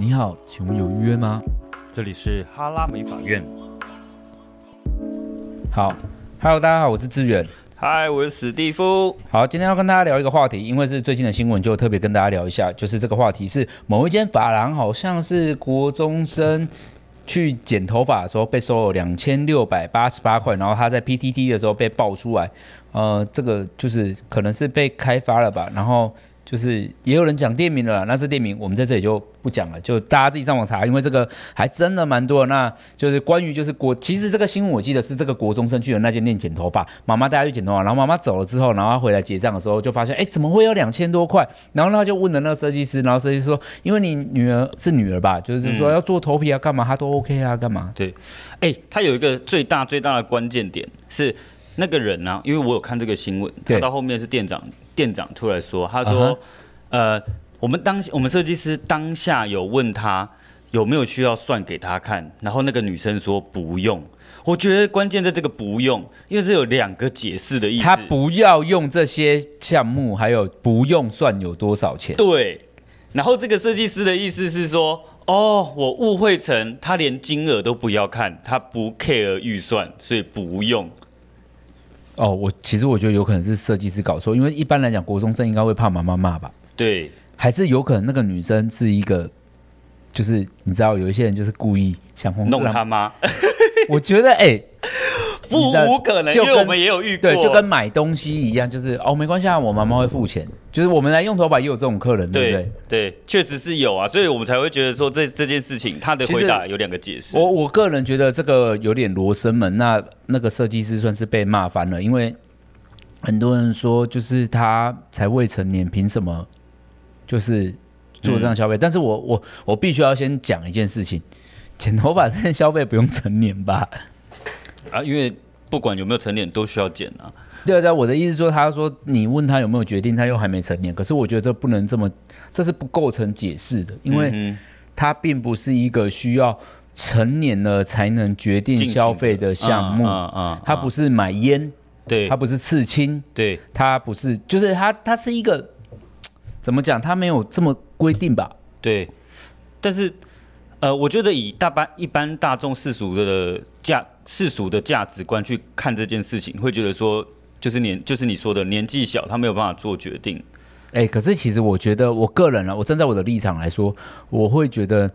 你好，请问有预约吗？这里是哈拉美法院。好，Hello，大家好，我是志远。嗨，我是史蒂夫。好，今天要跟大家聊一个话题，因为是最近的新闻，就特别跟大家聊一下，就是这个话题是某一间发廊，好像是国中生去剪头发的时候被收了两千六百八十八块，然后他在 PTT 的时候被爆出来，呃，这个就是可能是被开发了吧，然后。就是也有人讲店名了，那是店名我们在这里就不讲了，就大家自己上网查，因为这个还真的蛮多的。那就是关于就是国，其实这个新闻我记得是这个国中生去的那间店剪头发，妈妈带他去剪头发，然后妈妈走了之后，然后他回来结账的时候就发现，哎，怎么会有两千多块？然后他就问了那个设计师，然后设计师说，因为你女儿是女儿吧，就是说要做头皮啊，干嘛他都 OK 啊，干嘛？对，哎，他有一个最大最大的关键点是那个人呢、啊，因为我有看这个新闻，他到后面是店长。店长出来说：“他说，uh -huh. 呃，我们当我们设计师当下有问他有没有需要算给他看，然后那个女生说不用。我觉得关键在这个不用，因为这有两个解释的意思。他不要用这些项目，还有不用算有多少钱。对。然后这个设计师的意思是说，哦，我误会成他连金额都不要看，他不 care 预算，所以不用。”哦，我其实我觉得有可能是设计师搞错，因为一般来讲，国中生应该会怕妈妈骂吧？对，还是有可能那个女生是一个，就是你知道，有一些人就是故意想弄他妈。我觉得，哎、欸。不无可能，因为我们也有遇过，对，就跟买东西一样，就是哦，没关系啊，我妈妈会付钱，就是我们来用头发也有这种客人，对不对？对，确实是有啊，所以我们才会觉得说这这件事情，他的回答有两个解释。我我个人觉得这个有点罗生门，那那个设计师算是被骂翻了，因为很多人说就是他才未成年，凭什么就是做这样消费？嗯、但是我我我必须要先讲一件事情，剪头发这件消费不用成年吧？啊，因为不管有没有成年都需要剪啊。对对，我的意思说，他说你问他有没有决定，他又还没成年。可是我觉得这不能这么，这是不构成解释的，因为他并不是一个需要成年了才能决定消费的项目。啊啊，他不是买烟，对，他不是刺青，对，他不是，就是他他是一个怎么讲？他没有这么规定吧？对，但是。呃，我觉得以大般一般大众世俗的价世俗的价值观去看这件事情，会觉得说，就是年就是你说的年纪小，他没有办法做决定。哎、可是其实我觉得，我个人啊，我站在我的立场来说，我会觉得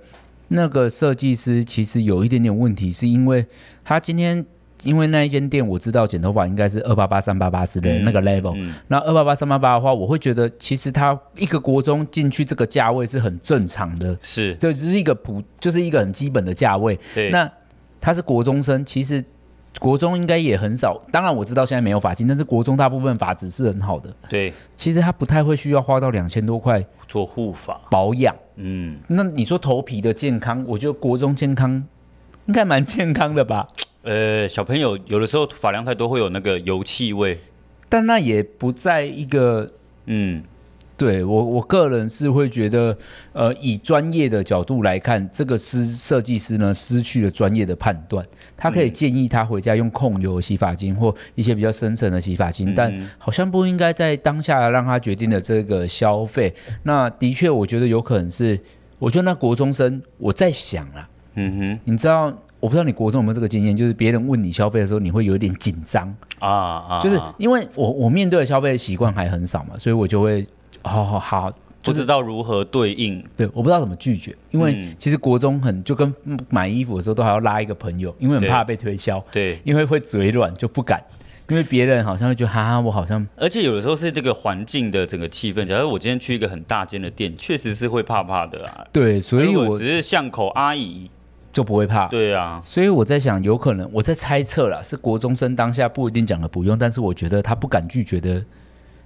那个设计师其实有一点点问题，是因为他今天。因为那一间店我知道剪头发应该是二八八三八八之类的那个 level，嗯嗯、那二八八三八八的话，我会觉得其实它一个国中进去这个价位是很正常的，是，这只是一个普，就是一个很基本的价位。对，那他是国中生，其实国中应该也很少。当然我知道现在没有发型，但是国中大部分发质是很好的。对，其实他不太会需要花到两千多块做护发保养。嗯，那你说头皮的健康，我觉得国中健康应该蛮健康的吧。呃，小朋友有的时候发量太多会有那个油气味，但那也不在一个，嗯，对我我个人是会觉得，呃，以专业的角度来看，这个师设计师呢失去了专业的判断，他可以建议他回家用控油洗发精或一些比较深层的洗发精，嗯，但好像不应该在当下让他决定的这个消费。那的确，我觉得有可能是，我觉得那国中生，我在想啊，嗯哼，你知道。我不知道你国中有没有这个经验，就是别人问你消费的时候，你会有一点紧张。啊啊，就是因为我我面对的消费习惯还很少嘛，所以我就会好好好，不知道如何对应，对，我不知道怎么拒绝，因为其实国中很就跟买衣服的时候都还要拉一个朋友，因为很怕被推销，对，因为会嘴软就不敢，因为别人好像会觉得哈哈，我好像，而且有的时候是这个环境的整个气氛，假如我今天去一个很大间的店，确实是会怕怕的啊，对，所以我只是巷口阿姨。就不会怕，对啊，所以我在想，有可能我在猜测啦，是国中生当下不一定讲了不用，但是我觉得他不敢拒绝的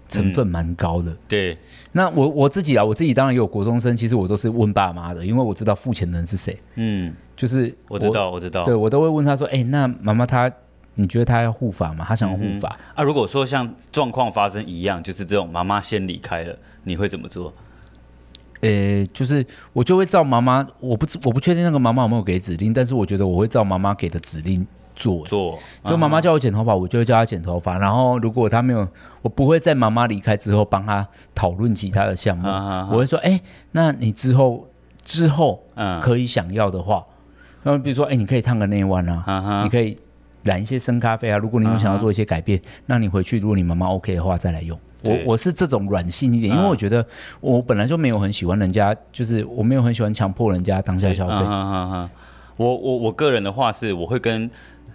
成分蛮高的。嗯、对，那我我自己啊，我自己当然也有国中生，其实我都是问爸妈的，因为我知道付钱的人是谁。嗯，就是我，我知道，我知道，对我都会问他说，哎、欸，那妈妈她，你觉得她要护法吗？她想要护法、嗯、啊？如果说像状况发生一样，就是这种妈妈先离开了，你会怎么做？呃、欸，就是我就会照妈妈，我不知我不确定那个妈妈有没有给指令，但是我觉得我会照妈妈给的指令做做。就妈妈叫我剪头发，我就会叫她剪头发。然后如果她没有，我不会在妈妈离开之后帮她讨论其他的项目。我会说，哎、欸，那你之后之后，嗯，可以想要的话，那么比如说，哎，你可以烫个内弯啊，啊你可以染一些深咖啡啊。如果你有想要做一些改变，啊、那你回去，如果你妈妈 OK 的话，再来用。我我是这种软性一点，因为我觉得我本来就没有很喜欢人家，就是我没有很喜欢强迫人家当下消费。我我我个人的话是，我会跟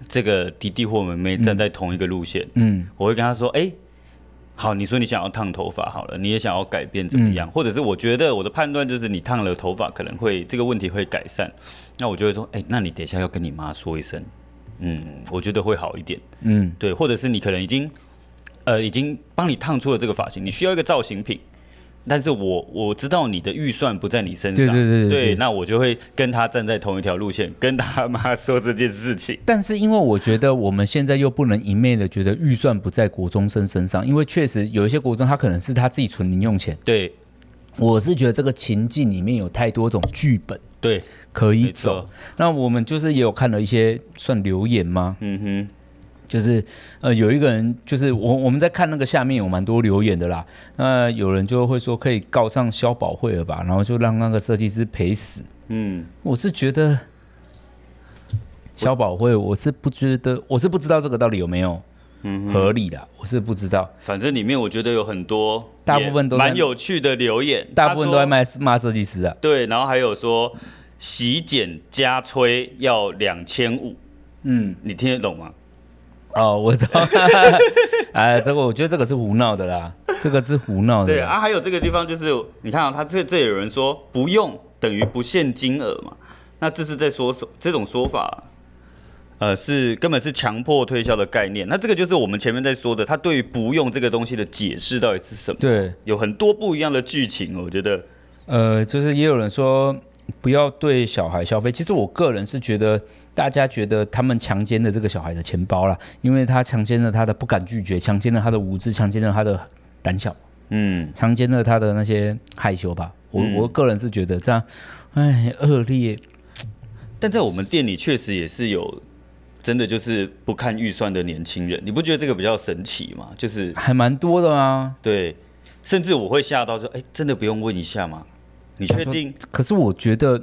这个弟弟或妹妹站在同一个路线。嗯，我会跟他说，哎。好，你说你想要烫头发，好了，你也想要改变怎么样？嗯、或者是我觉得我的判断就是你烫了头发可能会这个问题会改善，那我就会说，哎、欸，那你等一下要跟你妈说一声，嗯，我觉得会好一点，嗯，对，或者是你可能已经，呃，已经帮你烫出了这个发型，你需要一个造型品。但是我我知道你的预算不在你身上，对对对对，对，那我就会跟他站在同一条路线，跟他妈说这件事情。但是因为我觉得我们现在又不能一昧的觉得预算不在国中生身上，因为确实有一些国中他可能是他自己存零用钱。对，我是觉得这个情境里面有太多种剧本，对，可以走。那我们就是也有看了一些算留言吗？嗯哼。就是呃，有一个人，就是我我们在看那个下面有蛮多留言的啦。那有人就会说可以告上消保会了吧，然后就让那个设计师赔死。嗯，我是觉得消保会，我是不觉得，我是不知道这个到底有没有嗯合理的，我是不知道。反正里面我觉得有很多，大部分都蛮有趣的留言，大部分都在骂骂设计师啊。对，然后还有说洗剪加吹要两千五。嗯，你听得懂吗？哦，我知道，哎，这个我觉得这个是胡闹的啦，这个是胡闹的。对啊，还有这个地方就是，你看啊，他这这有人说不用等于不限金额嘛，那这是在说什？这种说法，呃，是根本是强迫推销的概念。那这个就是我们前面在说的，他对于不用这个东西的解释到底是什么？对，有很多不一样的剧情，我觉得。呃，就是也有人说不要对小孩消费，其实我个人是觉得。大家觉得他们强奸了这个小孩的钱包了，因为他强奸了他的不敢拒绝，强奸了他的无知，强奸了他的胆小，嗯，强奸了他的那些害羞吧。我、嗯、我个人是觉得这样，哎，恶劣。但在我们店里确实也是有真的就是不看预算的年轻人，你不觉得这个比较神奇吗？就是还蛮多的啊。对，甚至我会吓到说，哎，真的不用问一下吗？你确定？可是我觉得，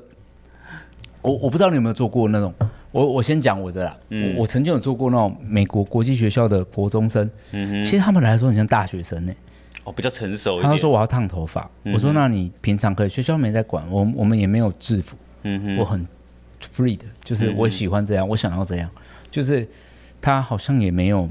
我我不知道你有没有做过那种。我我先讲我的啦，嗯、我我曾经有做过那种美国国际学校的国中生，嗯、哼。其实他们来说很像大学生呢、欸，哦，比较成熟。他说我要烫头发，嗯、我说那你平常可以，学校没在管，我我们也没有制服，嗯哼，我很 free 的，就是我喜欢这样，嗯、我想要这样，就是他好像也没有，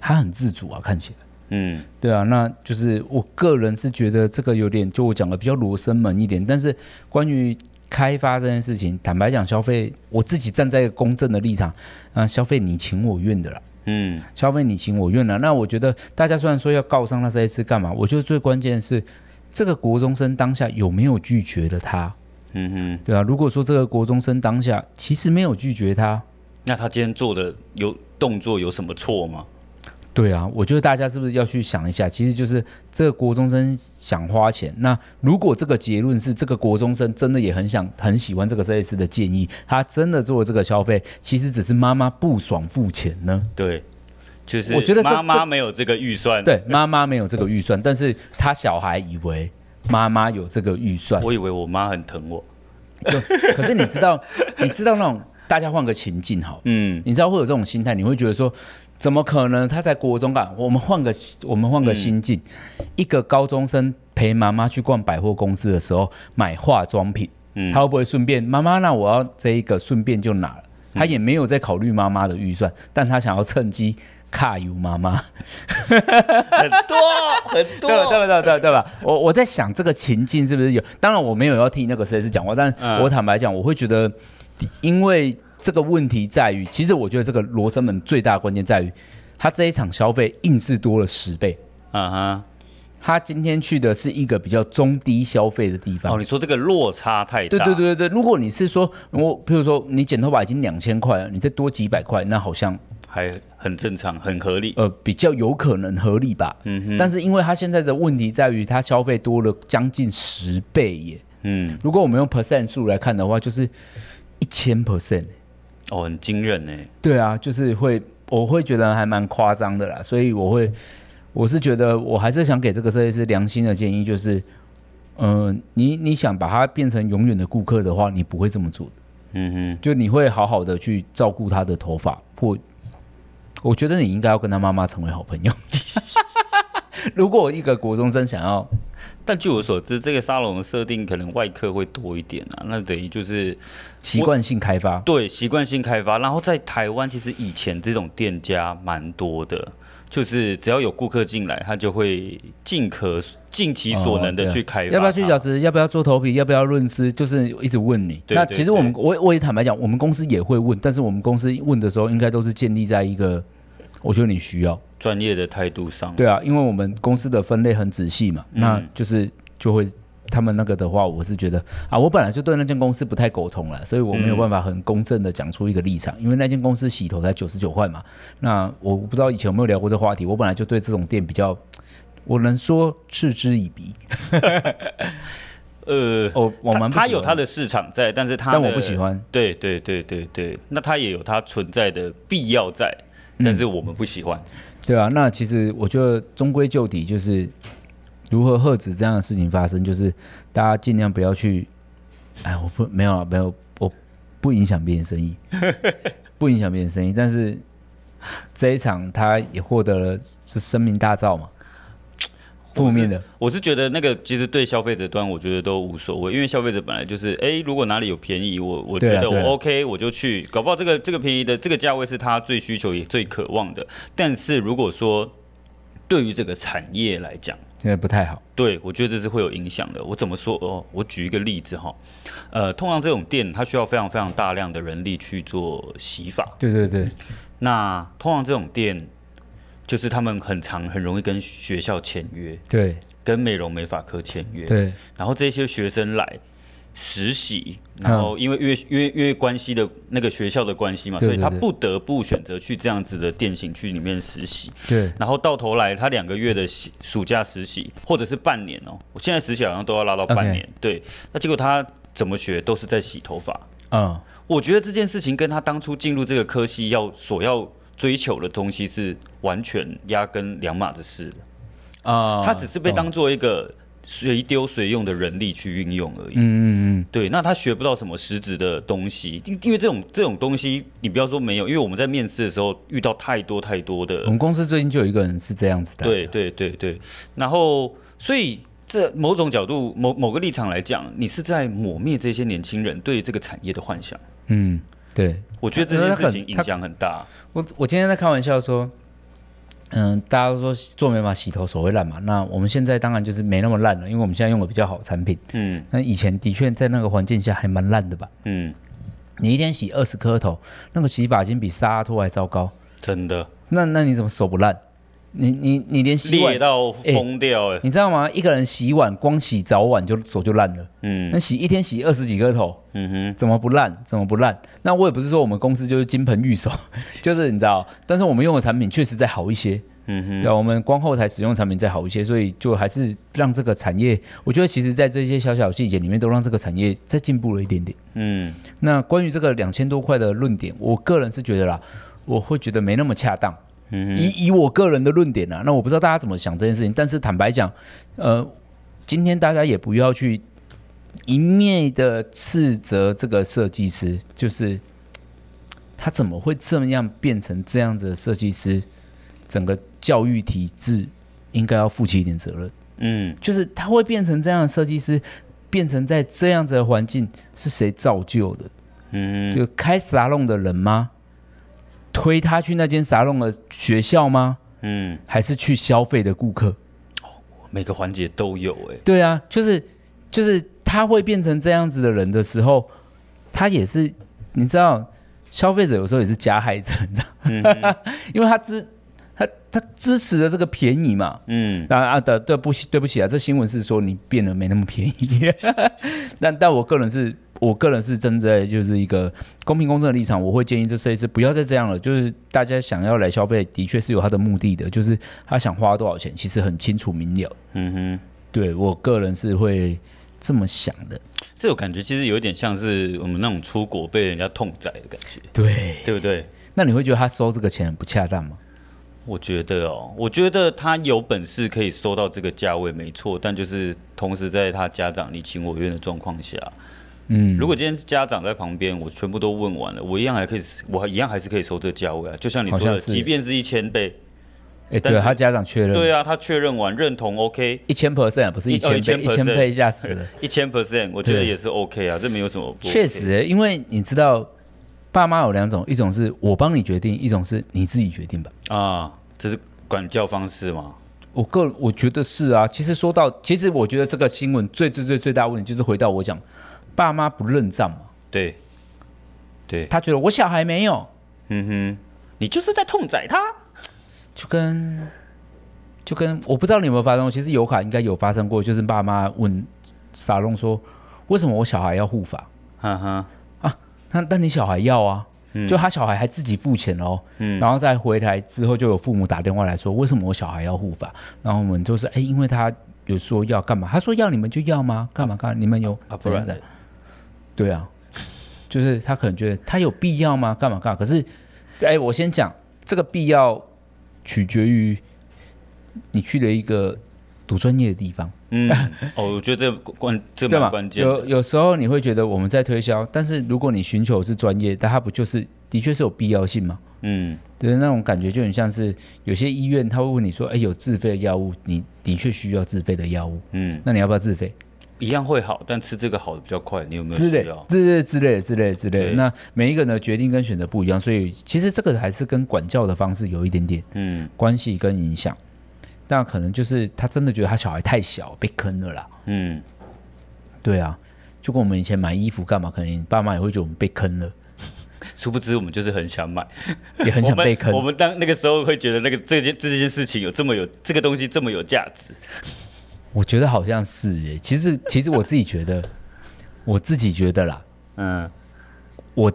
他很自主啊，看起来，嗯，对啊，那就是我个人是觉得这个有点，就我讲的比较罗生门一点，但是关于。开发这件事情，坦白讲，消费我自己站在一个公正的立场，啊，消费你情我愿的啦，嗯，消费你情我愿了。那我觉得大家虽然说要告上他这一次干嘛，我觉得最关键的是这个国中生当下有没有拒绝了他，嗯哼，对啊，如果说这个国中生当下其实没有拒绝他，那他今天做的有动作有什么错吗？对啊，我觉得大家是不是要去想一下？其实就是这个国中生想花钱。那如果这个结论是这个国中生真的也很想很喜欢这个设计师的建议，他真的做了这个消费，其实只是妈妈不爽付钱呢？对，就是我觉得妈妈没有这个预算。对，妈妈没有这个预算，但是他小孩以为妈妈有这个预算。我以为我妈很疼我，就可是你知道，你知道那种大家换个情境好，嗯，你知道会有这种心态，你会觉得说。怎么可能？他在国中干？我们换个我们换个心境，嗯、一个高中生陪妈妈去逛百货公司的时候买化妆品，嗯、他会不会顺便妈妈？那我要这一个顺便就拿了。他也没有在考虑妈妈的预算，嗯、但他想要趁机卡油妈妈，很多很多，对吧？对吧？对吧？对吧？我我在想这个情境是不是有？当然我没有要替那个设计师讲话，但我坦白讲，我会觉得因为。这个问题在于，其实我觉得这个罗生门最大的关键在于，他这一场消费硬是多了十倍。啊哈，他今天去的是一个比较中低消费的地方。哦，你说这个落差太大。对对对对，如果你是说我，比如说你剪头发已经两千块了，你再多几百块，那好像还很正常，很合理。呃，比较有可能合理吧。嗯哼。但是因为他现在的问题在于，他消费多了将近十倍耶。嗯。如果我们用 percent 数来看的话，就是一千 percent。哦，很惊人呢。对啊，就是会，我会觉得还蛮夸张的啦。所以我会，我是觉得，我还是想给这个设计师良心的建议，就是嗯、呃，你你想把他变成永远的顾客的话，你不会这么做的。嗯哼，就你会好好的去照顾他的头发，或我觉得你应该要跟他妈妈成为好朋友。如果一个国中生想要，但据我所知，这个沙龙的设定可能外客会多一点啊，那等于就是习惯性开发。对，习惯性开发。然后在台湾，其实以前这种店家蛮多的，就是只要有顾客进来，他就会尽可尽其所能的去开发。要不要去角质？要不要做头皮？要不要润丝？就是一直问你。那其实我们我我也坦白讲，我们公司也会问，但是我们公司问的时候，应该都是建立在一个。我觉得你需要。专业的态度上，对啊，因为我们公司的分类很仔细嘛，嗯、那就是就会他们那个的话，我是觉得啊，我本来就对那间公司不太苟同了，所以我没有办法很公正的讲出一个立场，嗯、因为那间公司洗头才九十九块嘛，那我不知道以前有没有聊过这个话题，我本来就对这种店比较，我能说嗤之以鼻。呃，哦，我们他有他的市场在，但是他但我不喜欢，对对对对对，那他也有他存在的必要在。但是我们不喜欢，嗯，对啊。那其实我觉得终归就底就是如何遏止这样的事情发生，就是大家尽量不要去。哎，我不没有啊，没有，我不影响别人生意，不影响别人生意。但是这一场他也获得了是声名大噪嘛。负面的，我是觉得那个其实对消费者端，我觉得都无所谓，因为消费者本来就是，哎，如果哪里有便宜，我我觉得我 OK，我就去，搞不好这个这个便宜的这个价位是他最需求也最渴望的。但是如果说对于这个产业来讲，现在不太好，对，我觉得这是会有影响的。我怎么说哦？我举一个例子哈，呃，通常这种店它需要非常非常大量的人力去做洗法，对对对，那通常这种店。就是他们很常很容易跟学校签约，对，跟美容美发科签约，对。然后这些学生来实习，然后因为因为因为因为关系的那个学校的关系嘛，所以他不得不选择去这样子的店型去里面实习，对。然后到头来，他两个月的暑假实习，或者是半年哦，我现在实习好像都要拉到半年对。那结果他怎么学都是在洗头发，嗯。我觉得这件事情跟他当初进入这个科系要所要。追求的东西是完全压根两码子事啊，他只是被当做一个随丢随用的人力去运用而已。嗯嗯嗯，对，那他学不到什么实质的东西，因为这种这种东西，你不要说没有，因为我们在面试的时候遇到太多太多的。我们公司最近就有一个人是这样子的。对对对对，然后所以这某种角度、某某个立场来讲，你是在抹灭这些年轻人对这个产业的幻想。嗯。对，我觉得这件事情影响很大。我我今天在开玩笑说，嗯，大家都说做美发洗头手会烂嘛，那我们现在当然就是没那么烂了，因为我们现在用的比较好的产品。嗯，那以前的确在那个环境下还蛮烂的吧？嗯，你一天洗二十颗头，那个洗发精比沙拉托还糟糕，真的。那那你怎么手不烂？你你你连洗碗裂到疯掉哎、欸！你知道吗？一个人洗碗，光洗早晚就手就烂了。嗯，那洗一天洗二十几个头，嗯哼，怎么不烂？怎么不烂？那我也不是说我们公司就是金盆玉手，就是你知道，但是我们用的产品确实再好一些。嗯哼，对，我们光后台使用产品再好一些，所以就还是让这个产业，我觉得其实在这些小小细节里面，都让这个产业再进步了一点点。嗯，那关于这个两千多块的论点，我个人是觉得啦，我会觉得没那么恰当。以以我个人的论点啊，那我不知道大家怎么想这件事情，但是坦白讲，呃，今天大家也不要去一面的斥责这个设计师，就是他怎么会这么样变成这样子的设计师，整个教育体制应该要负起一点责任。嗯，就是他会变成这样的设计师，变成在这样子的环境是谁造就的？嗯，就开沙龙的人吗？推他去那间沙龙的学校吗？嗯，还是去消费的顾客？哦，每个环节都有哎。对啊，就是就是他会变成这样子的人的时候，他也是你知道，消费者有时候也是加害者，你知道？嗯，因为他支他他支持的这个便宜嘛。嗯，啊啊的对不起对不起啊，这新闻是说你变得没那么便宜，但但我个人是。我个人是站在就是一个公平公正的立场，我会建议这设计师不要再这样了。就是大家想要来消费，的确是有他的目的的，就是他想花多少钱，其实很清楚明了。嗯哼，对我个人是会这么想的。这种感觉其实有点像是我们那种出国被人家痛宰的感觉。对，对不对？那你会觉得他收这个钱很不恰当吗？我觉得哦，我觉得他有本事可以收到这个价位，没错。但就是同时在他家长你情我愿的状况下，嗯，如果今天是家长在旁边，我全部都问完了，我一样还可以，我一样还是可以收这个价位啊。就像你说的，即便是一千倍，哎，对他家长确认，对啊，他确认完认同，OK，一千 percent 不是一千倍，一千倍吓死了，一千 percent，我觉得也是 OK 啊，这没有什么。确实，因为你知道。爸妈有两种，一种是我帮你决定，一种是你自己决定吧。啊，这是管教方式嘛？我个我觉得是啊。其实说到，其实我觉得这个新闻最最最最大问题就是回到我讲，爸妈不认账嘛。对，对，他觉得我小孩没有，嗯哼，你就是在痛宰他，就跟就跟我不知道你有没有发生过，其实有卡应该有发生过，就是爸妈问傻龙说，为什么我小孩要护法？哈哈。那那你小孩要啊，就他小孩还自己付钱哦，嗯、然后再回来之后就有父母打电话来说，为什么我小孩要护法？然后我们就是哎，因为他有说要干嘛，他说要你们就要吗？干嘛干嘛？你们有啊？不然的，对啊，就是他可能觉得他有必要吗？干嘛干嘛？可是，哎，我先讲这个必要取决于你去了一个读专业的地方。嗯，哦，我觉得这关这蛮关键。有有时候你会觉得我们在推销，但是如果你寻求是专业，但它不就是的确是有必要性吗？嗯，对，那种感觉就很像是有些医院他会问你说，哎，有自费的药物，你的确需要自费的药物，嗯，那你要不要自费？一样会好，但吃这个好的比较快，你有没有？之类之类之类之类。那每一个人的决定跟选择不一样，所以其实这个还是跟管教的方式有一点点嗯关系跟影响。那可能就是他真的觉得他小孩太小被坑了啦。嗯，对啊，就跟我们以前买衣服干嘛，可能爸妈也会觉得我们被坑了。殊不知我们就是很想买，也很想被坑。我们当那个时候会觉得那个这件这件事情有这么有这个东西这么有价值。我觉得好像是耶。其实其实我自己觉得，我自己觉得啦。嗯，我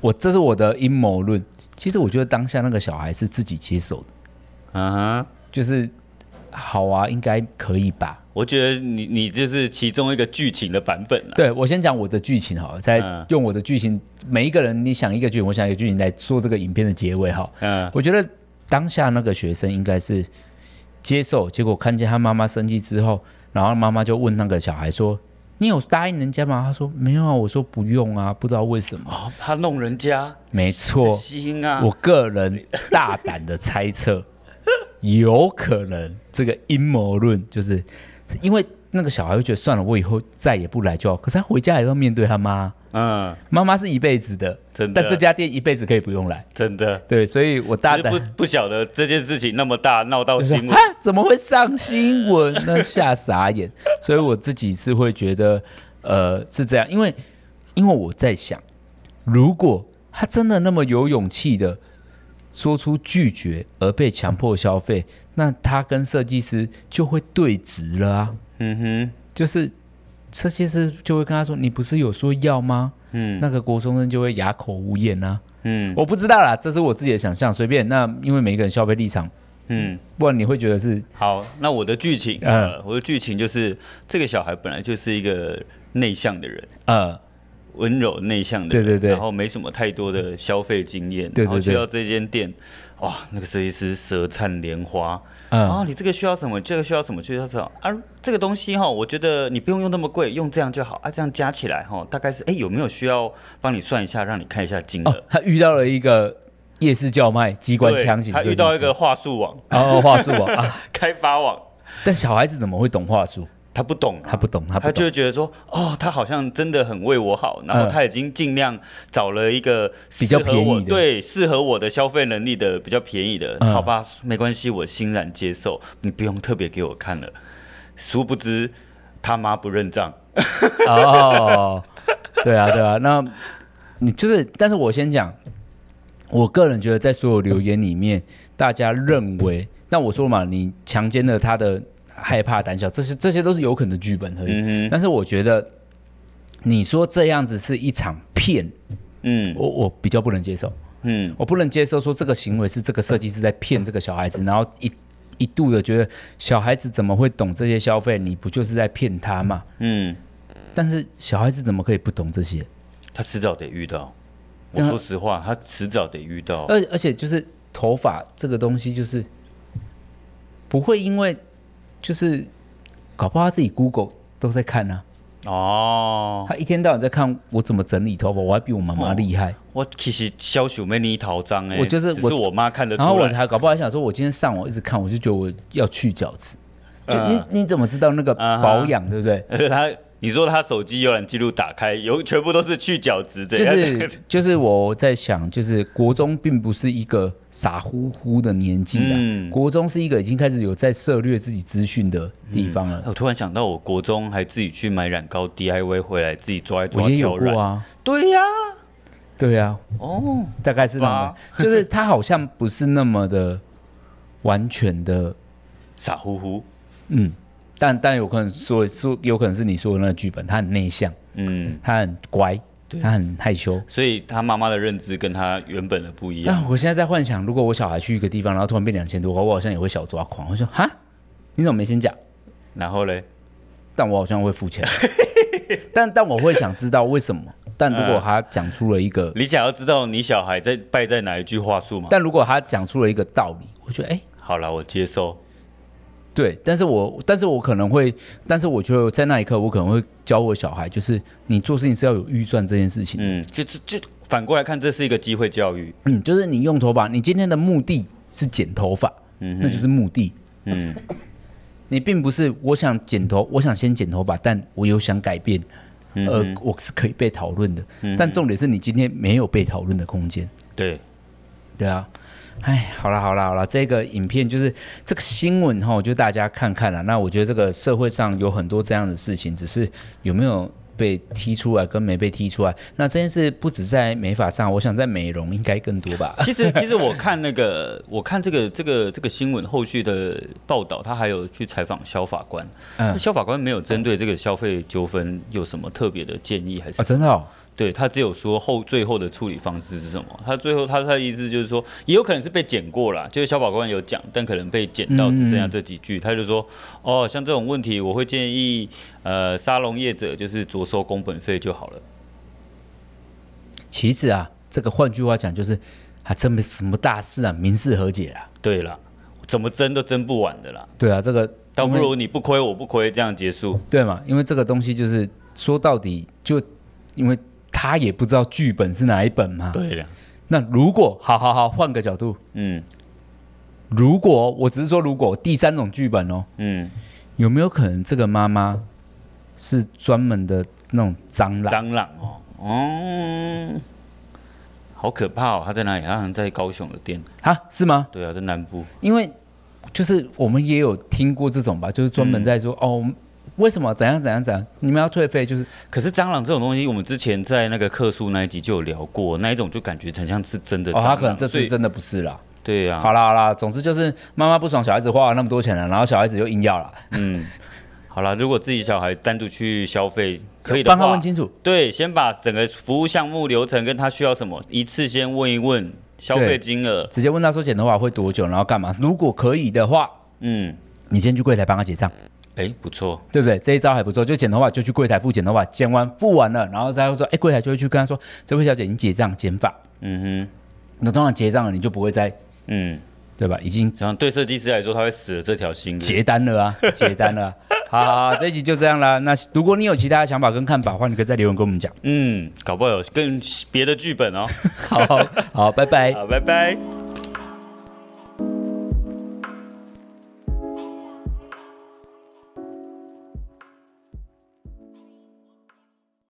我这是我的阴谋论。其实我觉得当下那个小孩是自己接受的。嗯哼，就是。好啊，应该可以吧？我觉得你你就是其中一个剧情的版本了。对，我先讲我的剧情好了，再用我的剧情，每一个人你想一个剧情，我想一个剧情来说这个影片的结尾哈。嗯，我觉得当下那个学生应该是接受，结果看见他妈妈生气之后，然后妈妈就问那个小孩说：“你有答应人家吗？”他说：“没有啊，我说不用啊，不知道为什么。”哦，他弄人家，没错。心啊，我个人大胆的猜测。有可能这个阴谋论就是因为那个小孩会觉得算了，我以后再也不来就好。可是他回家还要面对他妈，嗯，妈妈是一辈子的，真的。但这家店一辈子可以不用来，真的。对，所以我大胆不不晓得这件事情那么大闹到新闻，怎么会上新闻？呢吓傻眼。所以我自己是会觉得，呃，是这样，因为因为我在想，如果他真的那么有勇气的。说出拒绝而被强迫消费，那他跟设计师就会对质了啊。嗯哼，就是设计师就会跟他说：“你不是有说要吗？”嗯，那个国中生就会哑口无言啊。嗯，我不知道啦，这是我自己的想象，随便。那因为每个人消费立场，嗯，不然你会觉得是好。那我的剧情，呃，我的剧情就是这个小孩本来就是一个内向的人，呃。温柔内向的，对对对，然后没什么太多的消费经验，对对对，然后去到这间店，哇，那个设计师舌灿莲花，嗯、啊，你这个需要什么？这个需要什么？需要什么？啊，这个东西哈，我觉得你不用用那么贵，用这样就好啊，这样加起来哈，大概是哎，有没有需要帮你算一下，让你看一下金额？哦，他遇到了一个夜市叫卖机关枪型，他遇到一个话术网，哦，话术网啊，开发网，但小孩子怎么会懂话术？他不懂，他不懂，他他就会觉得说，哦，他好像真的很为我好，然后他已经尽量找了一个比较便宜的，对，适合我的消费能力的比较便宜的，好吧，没关系，我欣然接受，你不用特别给我看了。殊不知他妈不认账。哦，对啊，对啊，那你就是，但是我先讲，我个人觉得在所有留言里面，大家认为，那我说嘛，你强奸了他的。害怕、胆小，这些这些都是有可能的剧本而已。嗯、但是我觉得，你说这样子是一场骗，嗯，我我比较不能接受。嗯，我不能接受说这个行为是这个设计师在骗这个小孩子，然后一一度的觉得小孩子怎么会懂这些消费？你不就是在骗他吗？嗯，但是小孩子怎么可以不懂这些？他迟早得遇到。我说实话，他迟早得遇到。而而且就是。头发这个东西就是不会因为就是搞不好他自己 Google 都在看呢、啊。哦，他一天到晚在看我怎么整理头发，我还比我妈妈厉害。哦、我其实小手没你头脏哎，我就是我是我妈看得出来。然后我还搞不好还想说，我今天上网一直看，我就觉得我要去角质。就你、uh, 你怎么知道那个保养、uh. 对不对？他你说他手机浏览记录打开有全部都是去角质，就是 就是我在想，就是国中并不是一个傻乎乎的年纪了、嗯，国中是一个已经开始有在涉略自己资讯的地方了、嗯。我突然想到，我国中还自己去买染膏 DIY 回来自己抓一抓，我也有过啊。对呀、啊，对呀、啊，哦，大概是那么，就是他好像不是那么的完全的傻乎乎。嗯，但但有可能说说有可能是你说的那个剧本，他很内向，嗯，他很乖，他很害羞，所以他妈妈的认知跟他原本的不一样。但我现在在幻想，如果我小孩去一个地方，然后突然变两千多，我好像也会小抓狂。我说哈，你怎么没先讲？然后嘞，但我好像会付钱，但但我会想知道为什么。但如果他讲出了一个，你想要知道你小孩在败在哪一句话术吗？但如果他讲出了一个道理，我觉得哎、欸，好了，我接受。对，但是我，但是我可能会，但是我觉得在那一刻，我可能会教我小孩，就是你做事情是要有预算这件事情。嗯，就就反过来看，这是一个机会教育。嗯，就是你用头发，你今天的目的是剪头发，嗯，那就是目的。嗯，你并不是我想剪头，我想先剪头发，但我有想改变，呃，我是可以被讨论的。嗯，但重点是你今天没有被讨论的空间。对，对啊。哎，好了好了好了，这个影片就是这个新闻哈，就大家看看了。那我觉得这个社会上有很多这样的事情，只是有没有被踢出来跟没被踢出来。那这件事不止在美发上，我想在美容应该更多吧。其实其实我看那个，我看这个这个这个新闻后续的报道，他还有去采访肖法官。嗯，肖法官没有针对这个消费纠纷有什么特别的建议，还是啊，真的哦。对，他只有说后最后的处理方式是什么？他最后他他的意思就是说，也有可能是被剪过了，就是小保官有讲，但可能被剪到只剩下这几句。嗯、他就说，哦，像这种问题，我会建议呃沙龙业者就是着收工本费就好了。其实啊，这个换句话讲就是，还真没什么大事啊，民事和解啊。对了，怎么争都争不完的啦。对啊，这个倒不如你不亏我不亏，这样结束。对嘛？因为这个东西就是说到底就因为。他也不知道剧本是哪一本嘛？对的。那如果好好好换个角度，嗯，如果我只是说，如果第三种剧本哦，嗯，有没有可能这个妈妈是专门的那种蟑螂？蟑螂哦，嗯，好可怕哦！他在哪里？他好像在高雄的店啊？是吗？对啊，在南部。因为就是我们也有听过这种吧，就是专门在说、嗯、哦。为什么？怎样怎样怎样？你们要退费就是？可是蟑螂这种东西，我们之前在那个客诉那一集就有聊过，那一种就感觉很像是真的他可能这次真的不是啦。对呀、啊。好啦好啦，总之就是妈妈不爽，小孩子花了那么多钱了，然后小孩子又硬要了。嗯。好了，如果自己小孩单独去消费，可以的话，帮他问清楚。对，先把整个服务项目流程跟他需要什么，一次先问一问消费金额，直接问他说剪头发会多久，然后干嘛？如果可以的话，嗯，你先去柜台帮他结账。哎，不错，对不对？这一招还不错，就剪头发就去柜台付剪头发，剪完付完了，然后再会说，哎，柜台就会去跟他说，这位小姐，你结账剪发。嗯哼，那通常结账了，你就不会再，嗯，对吧？已经，这样对设计师来说，他会死了这条心。结单了啊，结单了。好，好，好，这一集就这样啦。那如果你有其他的想法跟看法的话，你可以在留言跟我们讲。嗯，搞不好有更别的剧本哦。好好，好，拜拜。好，拜拜。